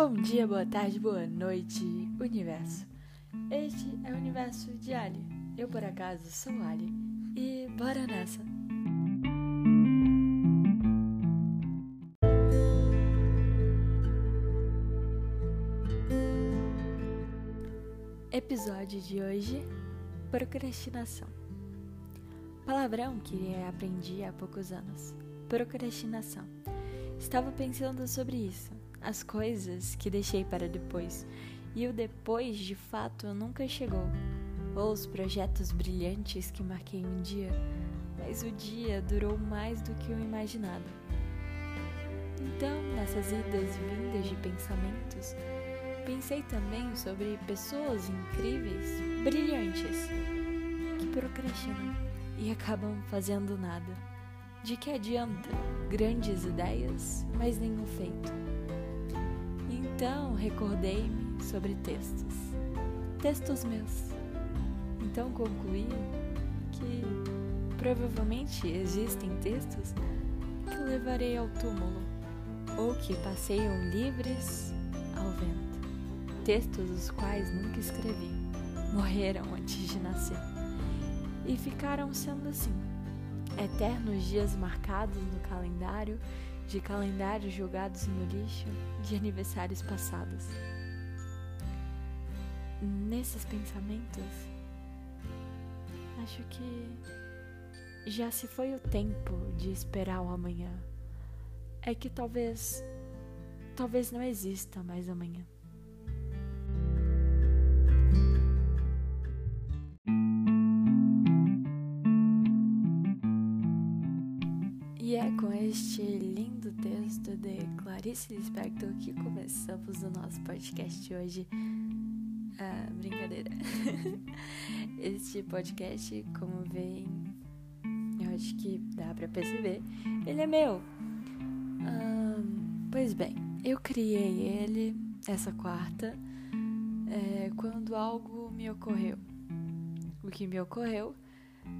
Bom dia, boa tarde, boa noite, universo. Este é o universo de Ali. Eu, por acaso, sou Ali. E bora nessa! Episódio de hoje: Procrastinação. Palavrão que aprendi há poucos anos. Procrastinação. Estava pensando sobre isso as coisas que deixei para depois, e o depois de fato nunca chegou, ou os projetos brilhantes que marquei um dia, mas o dia durou mais do que o imaginado. Então, nessas idas e vindas de pensamentos, pensei também sobre pessoas incríveis, brilhantes, que procrastinam e acabam fazendo nada. De que adianta grandes ideias, mas nenhum feito? Então recordei-me sobre textos, textos meus. Então concluí que provavelmente existem textos que levarei ao túmulo ou que passeiam livres ao vento. Textos os quais nunca escrevi, morreram antes de nascer e ficaram sendo assim, eternos dias marcados no calendário de calendários jogados no lixo de aniversários passados. Nesses pensamentos, acho que já se foi o tempo de esperar o amanhã. É que talvez, talvez não exista mais amanhã. De Clarice Lispector que começamos o nosso podcast hoje. Ah, brincadeira. este podcast, como veem, eu acho que dá pra perceber, ele é meu. Ah, pois bem, eu criei ele essa quarta é, quando algo me ocorreu. O que me ocorreu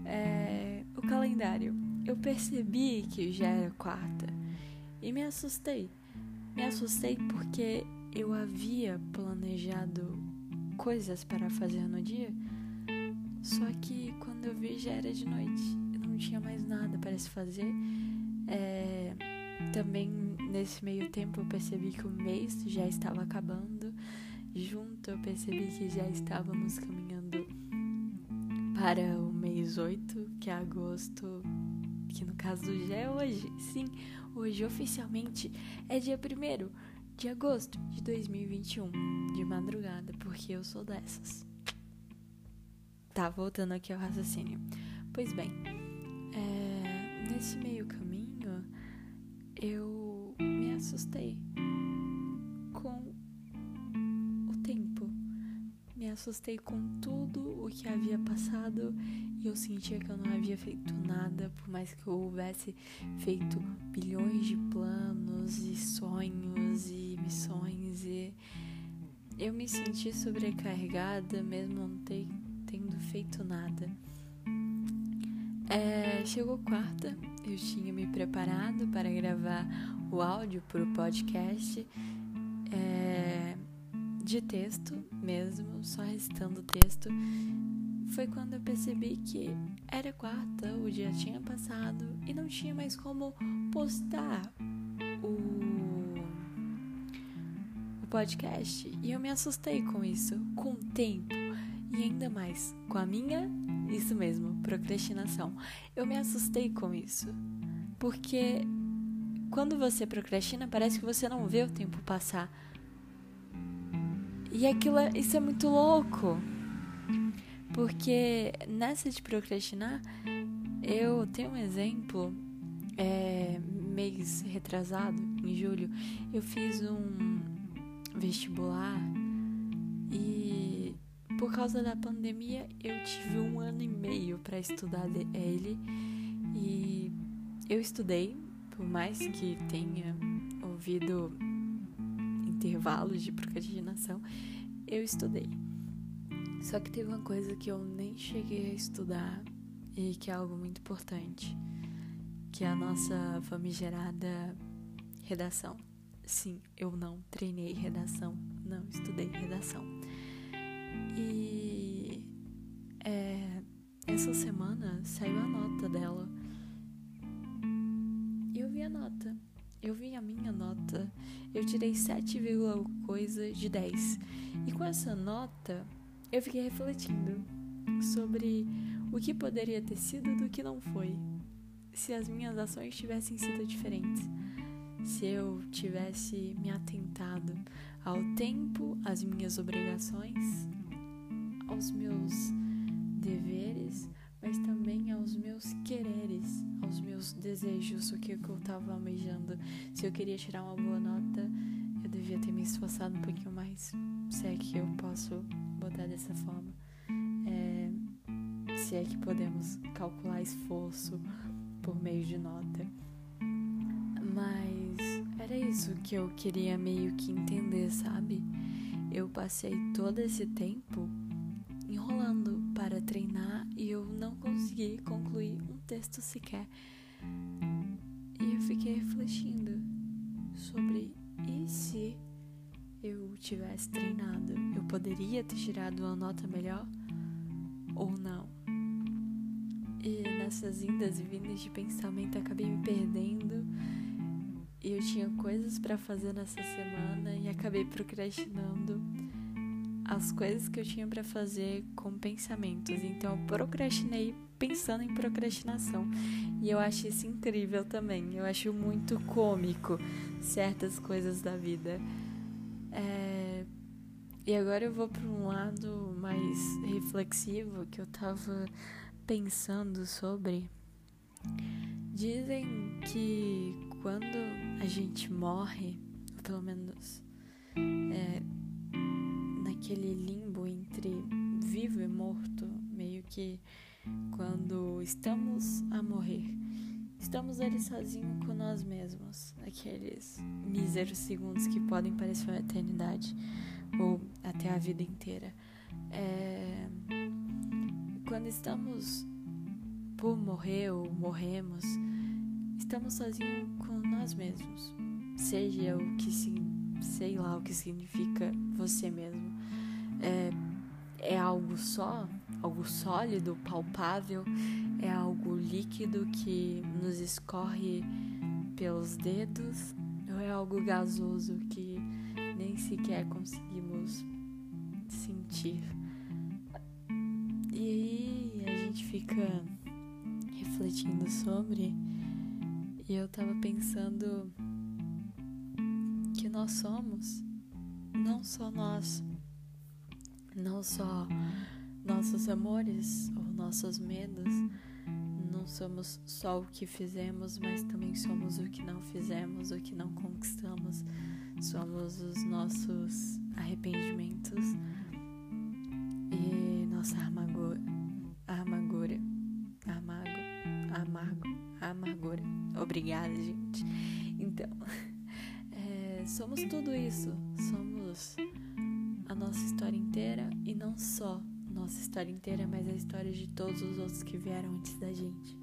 é o calendário eu percebi que já era quarta e me assustei. Me assustei porque eu havia planejado coisas para fazer no dia, só que quando eu vi já era de noite. Eu não tinha mais nada para se fazer. É, também nesse meio tempo eu percebi que o mês já estava acabando. Junto eu percebi que já estávamos caminhando para o mês 8, que é agosto que no caso já é hoje. Sim, hoje oficialmente é dia 1 de agosto de 2021, de madrugada, porque eu sou dessas. Tá, voltando aqui ao raciocínio. Pois bem, é, nesse meio caminho eu me assustei Me assustei com tudo o que havia passado e eu sentia que eu não havia feito nada, por mais que eu houvesse feito bilhões de planos e sonhos e missões e eu me senti sobrecarregada mesmo não ter, tendo feito nada. É, chegou quarta, eu tinha me preparado para gravar o áudio para o podcast de texto mesmo, só restando texto foi quando eu percebi que era quarta, o dia tinha passado e não tinha mais como postar o, o podcast. E eu me assustei com isso, com o tempo e ainda mais com a minha, isso mesmo, procrastinação. Eu me assustei com isso, porque quando você procrastina, parece que você não vê o tempo passar. E aquilo, é, isso é muito louco. Porque nessa de procrastinar, eu tenho um exemplo. É, mês retrasado, em julho, eu fiz um vestibular e por causa da pandemia eu tive um ano e meio para estudar ele e eu estudei, por mais que tenha ouvido intervalos de procrastinação, eu estudei. Só que teve uma coisa que eu nem cheguei a estudar e que é algo muito importante, que é a nossa famigerada redação. sim, eu não treinei redação, não estudei redação. E é, essa semana saiu a nota dela. E eu vi a nota. Eu vi a minha nota. Eu tirei 7, coisa de 10. E com essa nota, eu fiquei refletindo sobre o que poderia ter sido do que não foi. Se as minhas ações tivessem sido diferentes. Se eu tivesse me atentado ao tempo, às minhas obrigações, aos meus deveres, mas também aos meus quereres, aos meus desejos, o que eu estava almejando. Se eu queria tirar uma boa nota, eu devia ter me esforçado um pouquinho mais. Se é que eu posso botar dessa forma. É, se é que podemos calcular esforço por meio de nota. Mas era isso que eu queria meio que entender, sabe? Eu passei todo esse tempo enrolando para treinar consegui concluir um texto sequer. E eu fiquei refletindo sobre e se eu tivesse treinado, eu poderia ter tirado uma nota melhor ou não? E nessas indas e vindas de pensamento acabei me perdendo. E eu tinha coisas para fazer nessa semana e acabei procrastinando as coisas que eu tinha para fazer com pensamentos. Então eu procrastinei pensando em procrastinação. E eu acho isso incrível também. Eu acho muito cômico certas coisas da vida. É... E agora eu vou para um lado mais reflexivo que eu tava pensando sobre. Dizem que quando a gente morre, pelo menos é, naquele limbo entre vivo e morto, meio que quando estamos a morrer, estamos ali sozinhos com nós mesmos, aqueles míseros segundos que podem parecer uma eternidade ou até a vida inteira. É, quando estamos por morrer ou morremos, estamos sozinhos com nós mesmos. Seja o que se, sei lá o que significa você mesmo. É, é algo só, algo sólido, palpável, é algo líquido que nos escorre pelos dedos, ou é algo gasoso que nem sequer conseguimos sentir. E aí a gente fica refletindo sobre e eu tava pensando que nós somos não só nós, não só nossos amores ou nossos medos, não somos só o que fizemos, mas também somos o que não fizemos, o que não conquistamos, somos os nossos arrependimentos e nossa amargura, amargura, amargo, amargo, amargura. Obrigada, gente. Então, é, somos tudo isso, somos a nossa história inteira e não só nossa história inteira, mas a história de todos os outros que vieram antes da gente.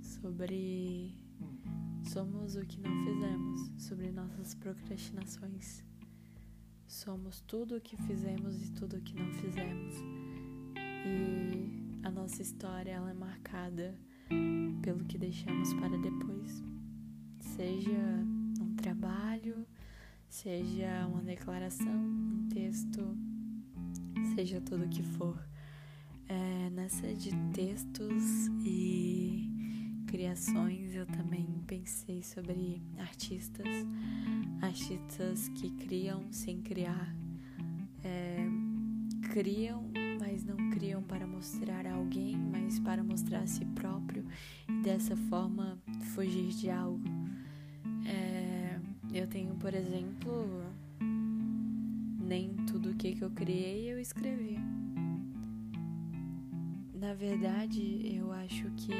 Sobre somos o que não fizemos, sobre nossas procrastinações. Somos tudo o que fizemos e tudo o que não fizemos. E a nossa história ela é marcada pelo que deixamos para depois. Seja um trabalho, seja uma declaração, um texto, seja tudo o que for. É, nessa de textos e criações eu também pensei sobre artistas, artistas que criam sem criar, é, criam, mas não criam para mostrar a alguém, mas para mostrar a si próprio e dessa forma fugir de algo. É, eu tenho, por exemplo, nem tudo o que, eu criei eu escrevi. Na verdade, eu acho que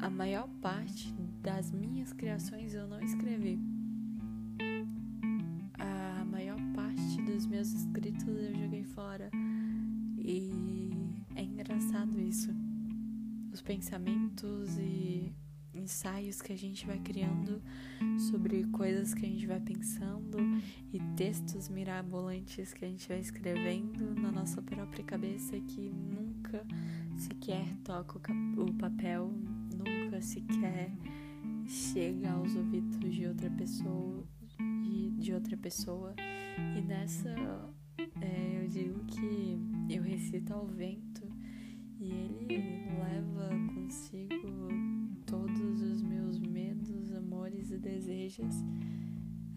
a maior parte das minhas criações eu não escrevi. A maior parte dos meus escritos eu joguei fora. E é engraçado isso. Os pensamentos e ensaios que a gente vai criando sobre coisas que a gente vai pensando e textos mirabolantes que a gente vai escrevendo na nossa própria cabeça que nunca sequer toca o papel, nunca sequer chega aos ouvidos de outra pessoa, de, de outra pessoa. E nessa é, eu digo que eu recito ao vento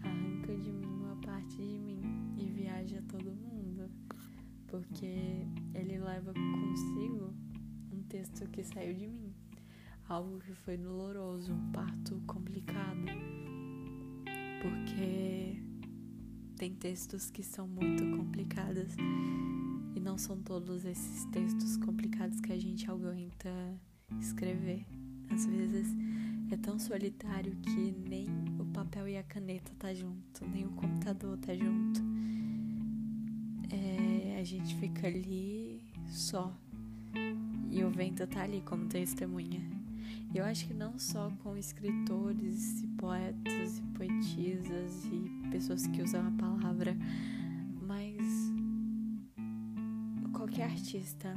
arranca de mim uma parte de mim e viaja todo mundo, porque ele leva consigo um texto que saiu de mim, algo que foi doloroso, um parto complicado, porque tem textos que são muito complicados e não são todos esses textos complicados que a gente aguenta escrever. Às vezes é tão solitário que nem o papel e a caneta tá junto, nem o computador tá junto. É, a gente fica ali só e o vento tá ali como testemunha. Eu acho que não só com escritores e poetas e poetisas e pessoas que usam a palavra, mas qualquer artista,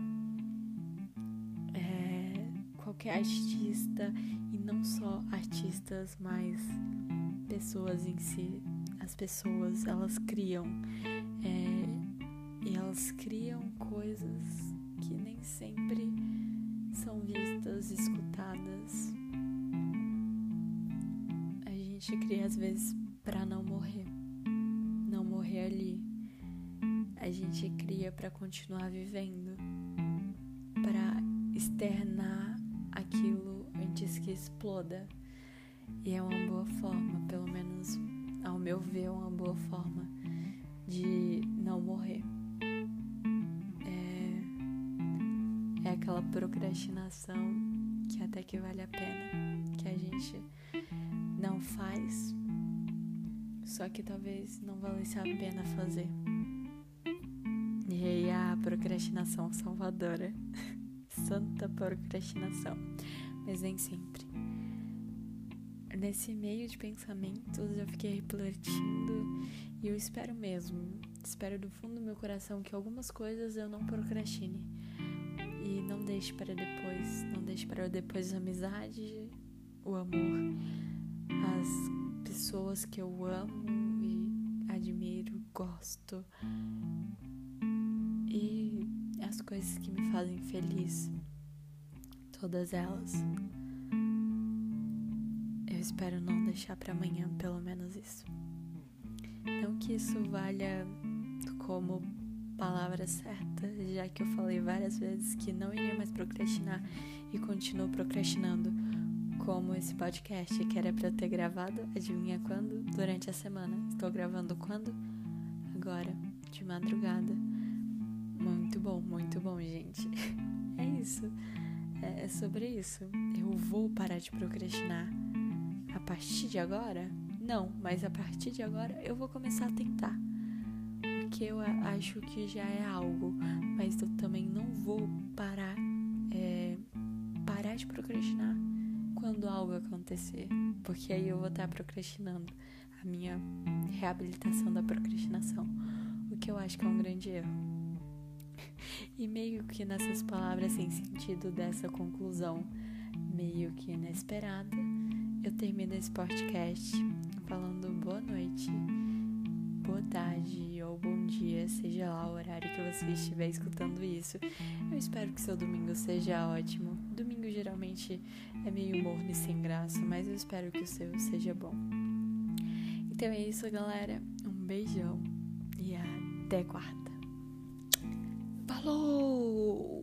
é, qualquer artista e não só artistas, mas pessoas em si, as pessoas elas criam é, e elas criam coisas que nem sempre são vistas, escutadas. A gente cria às vezes para não morrer, não morrer ali a gente cria para continuar vivendo, para externar aquilo antes que exploda. E é uma boa forma, pelo menos ao meu ver, uma boa forma de não morrer. É, é aquela procrastinação que até que vale a pena, que a gente não faz, só que talvez não valesse a pena fazer. E aí a procrastinação salvadora. Santa procrastinação. Mas nem sempre. Nesse meio de pensamentos eu fiquei refletindo e eu espero mesmo, espero do fundo do meu coração que algumas coisas eu não procrastine. E não deixe para depois, não deixe para depois a amizade, o amor, as pessoas que eu amo e admiro, gosto e as coisas que me fazem feliz, todas elas. Espero não deixar para amanhã, pelo menos isso. Não que isso valha como palavra certa, já que eu falei várias vezes que não iria mais procrastinar e continuo procrastinando, como esse podcast que era para eu ter gravado, adivinha quando? Durante a semana. Estou gravando quando? Agora, de madrugada. Muito bom, muito bom, gente. É isso. É, é sobre isso. Eu vou parar de procrastinar a partir de agora? Não, mas a partir de agora eu vou começar a tentar. Porque eu acho que já é algo, mas eu também não vou parar, é, parar de procrastinar quando algo acontecer, porque aí eu vou estar procrastinando a minha reabilitação da procrastinação, o que eu acho que é um grande erro. E meio que nessas palavras sem sentido dessa conclusão, meio que inesperada, eu termino esse podcast falando boa noite, boa tarde ou bom dia, seja lá o horário que você estiver escutando isso. Eu espero que seu domingo seja ótimo. Domingo geralmente é meio morno e sem graça, mas eu espero que o seu seja bom. Então é isso, galera. Um beijão e até quarta. Falou!